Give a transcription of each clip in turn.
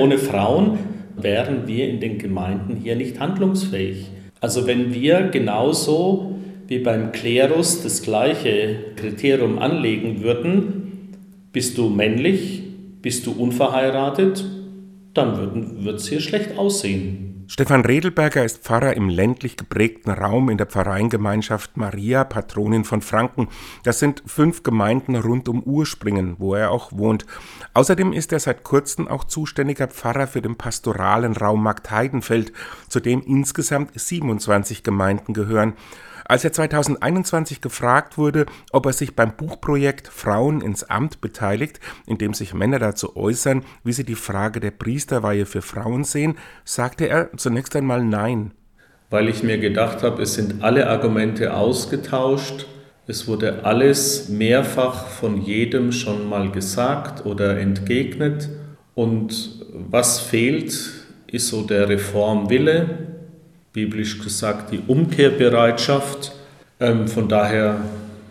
Ohne Frauen wären wir in den Gemeinden hier nicht handlungsfähig. Also wenn wir genauso wie beim Klerus das gleiche Kriterium anlegen würden, bist du männlich, bist du unverheiratet, dann wird es hier schlecht aussehen. Stefan Redelberger ist Pfarrer im ländlich geprägten Raum in der Pfarreiengemeinschaft Maria, Patronin von Franken. Das sind fünf Gemeinden rund um Urspringen, wo er auch wohnt. Außerdem ist er seit kurzem auch zuständiger Pfarrer für den pastoralen Raum Marktheidenfeld, zu dem insgesamt 27 Gemeinden gehören. Als er 2021 gefragt wurde, ob er sich beim Buchprojekt Frauen ins Amt beteiligt, in dem sich Männer dazu äußern, wie sie die Frage der Priesterweihe für Frauen sehen, sagte er zunächst einmal Nein. Weil ich mir gedacht habe, es sind alle Argumente ausgetauscht, es wurde alles mehrfach von jedem schon mal gesagt oder entgegnet und was fehlt, ist so der Reformwille, biblisch gesagt die Umkehrbereitschaft. Ähm, von daher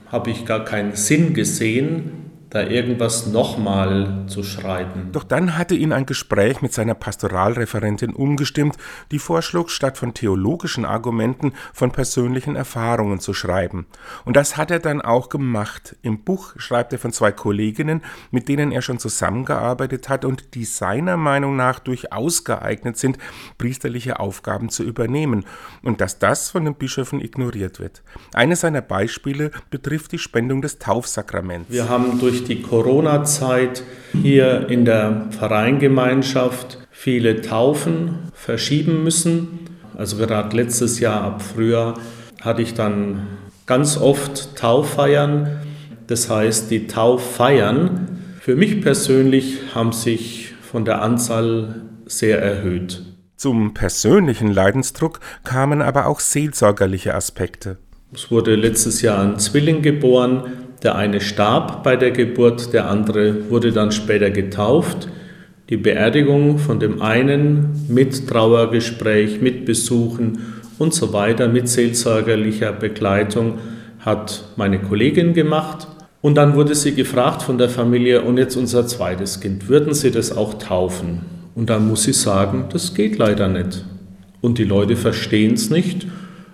habe ich gar keinen Sinn gesehen, da irgendwas nochmal zu schreiben. Doch dann hatte ihn ein Gespräch mit seiner Pastoralreferentin umgestimmt, die vorschlug, statt von theologischen Argumenten von persönlichen Erfahrungen zu schreiben. Und das hat er dann auch gemacht. Im Buch schreibt er von zwei Kolleginnen, mit denen er schon zusammengearbeitet hat und die seiner Meinung nach durchaus geeignet sind, priesterliche Aufgaben zu übernehmen. Und dass das von den Bischöfen ignoriert wird. Eines seiner Beispiele betrifft die Spendung des Taufsakraments. Wir haben durch durch die Corona-Zeit hier in der Vereingemeinschaft viele Taufen verschieben müssen. Also gerade letztes Jahr ab Frühjahr hatte ich dann ganz oft Tauffeiern. Das heißt, die Tauffeiern für mich persönlich haben sich von der Anzahl sehr erhöht. Zum persönlichen Leidensdruck kamen aber auch seelsorgerliche Aspekte. Es wurde letztes Jahr ein Zwilling geboren, der eine starb bei der Geburt, der andere wurde dann später getauft. Die Beerdigung von dem einen mit Trauergespräch, mit Besuchen und so weiter, mit seelsorgerlicher Begleitung hat meine Kollegin gemacht. Und dann wurde sie gefragt von der Familie, und jetzt unser zweites Kind, würden Sie das auch taufen? Und dann muss sie sagen, das geht leider nicht. Und die Leute verstehen es nicht.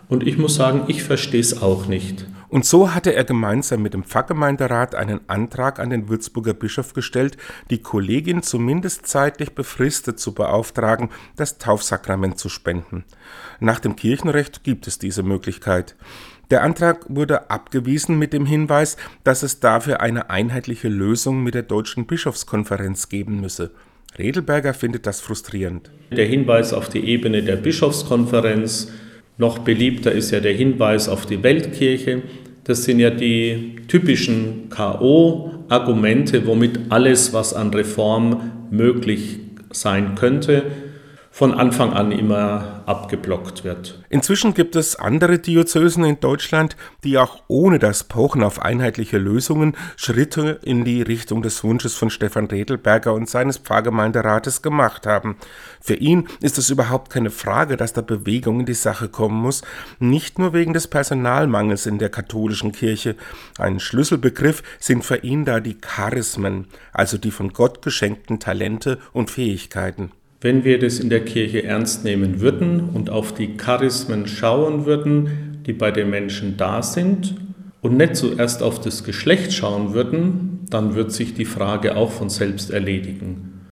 Und ich muss sagen, ich verstehe es auch nicht. Und so hatte er gemeinsam mit dem Pfarrgemeinderat einen Antrag an den Würzburger Bischof gestellt, die Kollegin zumindest zeitlich befristet zu beauftragen, das Taufsakrament zu spenden. Nach dem Kirchenrecht gibt es diese Möglichkeit. Der Antrag wurde abgewiesen mit dem Hinweis, dass es dafür eine einheitliche Lösung mit der Deutschen Bischofskonferenz geben müsse. Redelberger findet das frustrierend. Der Hinweis auf die Ebene der Bischofskonferenz, noch beliebter ist ja der Hinweis auf die Weltkirche. Das sind ja die typischen KO-Argumente, womit alles, was an Reform möglich sein könnte, von Anfang an immer abgeblockt wird. Inzwischen gibt es andere Diözesen in Deutschland, die auch ohne das Pochen auf einheitliche Lösungen Schritte in die Richtung des Wunsches von Stefan Redelberger und seines Pfarrgemeinderates gemacht haben. Für ihn ist es überhaupt keine Frage, dass da Bewegung in die Sache kommen muss, nicht nur wegen des Personalmangels in der katholischen Kirche. Ein Schlüsselbegriff sind für ihn da die Charismen, also die von Gott geschenkten Talente und Fähigkeiten. Wenn wir das in der Kirche ernst nehmen würden und auf die Charismen schauen würden, die bei den Menschen da sind, und nicht zuerst auf das Geschlecht schauen würden, dann wird sich die Frage auch von selbst erledigen.